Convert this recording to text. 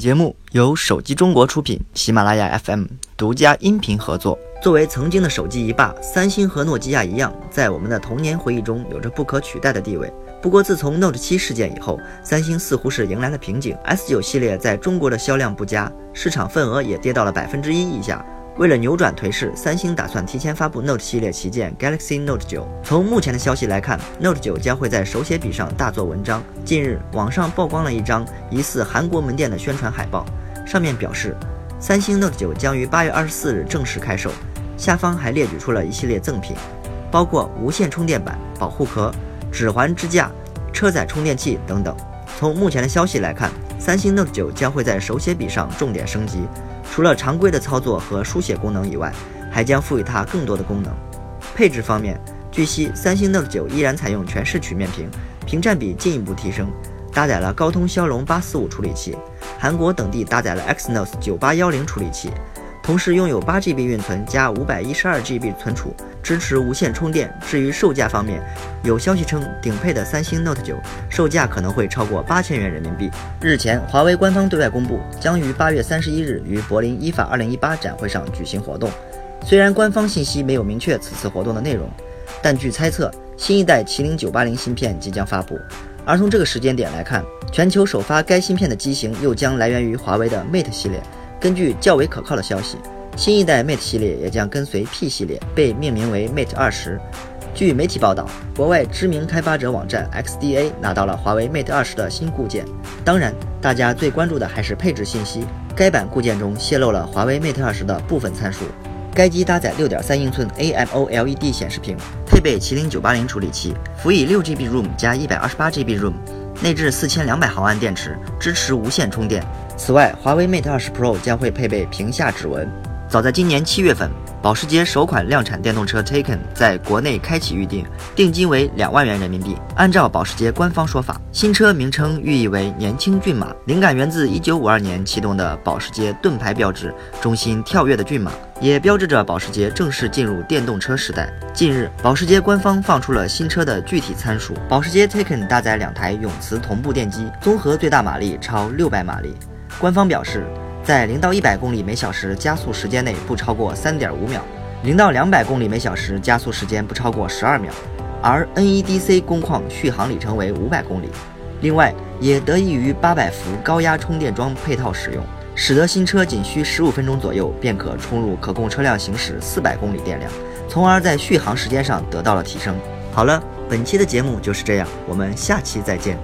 节目由手机中国出品，喜马拉雅 FM 独家音频合作。作为曾经的手机一霸，三星和诺基亚一样，在我们的童年回忆中有着不可取代的地位。不过，自从 Note 7事件以后，三星似乎是迎来了瓶颈，S9 系列在中国的销量不佳，市场份额也跌到了百分之一以下。为了扭转颓势，三星打算提前发布 Note 系列旗舰 Galaxy Note 9。从目前的消息来看，Note 9将会在手写笔上大做文章。近日，网上曝光了一张疑似韩国门店的宣传海报，上面表示三星 Note 9将于八月二十四日正式开售。下方还列举出了一系列赠品，包括无线充电板、保护壳、指环支架、车载充电器等等。从目前的消息来看，三星 Note 9将会在手写笔上重点升级。除了常规的操作和书写功能以外，还将赋予它更多的功能。配置方面，据悉，三星 Note 9依然采用全视曲面屏，屏占比进一步提升，搭载了高通骁龙八四五处理器，韩国等地搭载了 Exynos 九八幺零处理器，同时拥有八 GB 运存加五百一十二 GB 存储。支持无线充电。至于售价方面，有消息称顶配的三星 Note 9售价可能会超过八千元人民币。日前，华为官方对外公布，将于八月三十一日于柏林意法二零一八展会上举行活动。虽然官方信息没有明确此次活动的内容，但据猜测，新一代麒麟九八零芯片即将发布。而从这个时间点来看，全球首发该芯片的机型又将来源于华为的 Mate 系列。根据较为可靠的消息。新一代 Mate 系列也将跟随 P 系列，被命名为 Mate 二十。据媒体报道，国外知名开发者网站 XDA 拿到了华为 Mate 二十的新固件。当然，大家最关注的还是配置信息。该版固件中泄露了华为 Mate 二十的部分参数。该机搭载6.3英寸 AMOLED 显示屏，配备麒麟980处理器，辅以 6GB ROM 加 128GB ROM，内置4200毫安电池，支持无线充电。此外，华为 Mate 20 Pro 将会配备屏下指纹。早在今年七月份，保时捷首款量产电动车 Taycan 在国内开启预定，定金为两万元人民币。按照保时捷官方说法，新车名称寓意为“年轻骏马”，灵感源自1952年启动的保时捷盾牌标志，中心跳跃的骏马，也标志着保时捷正式进入电动车时代。近日，保时捷官方放出了新车的具体参数：保时捷 Taycan 搭载两台永磁同步电机，综合最大马力超六百马力。官方表示。在零到一百公里每小时加速时间内不超过三点五秒，零到两百公里每小时加速时间不超过十二秒，而 NEDC 工况续航里程为五百公里。另外，也得益于八百伏高压充电桩配套使用，使得新车仅需十五分钟左右便可充入可供车辆行驶四百公里电量，从而在续航时间上得到了提升。好了，本期的节目就是这样，我们下期再见。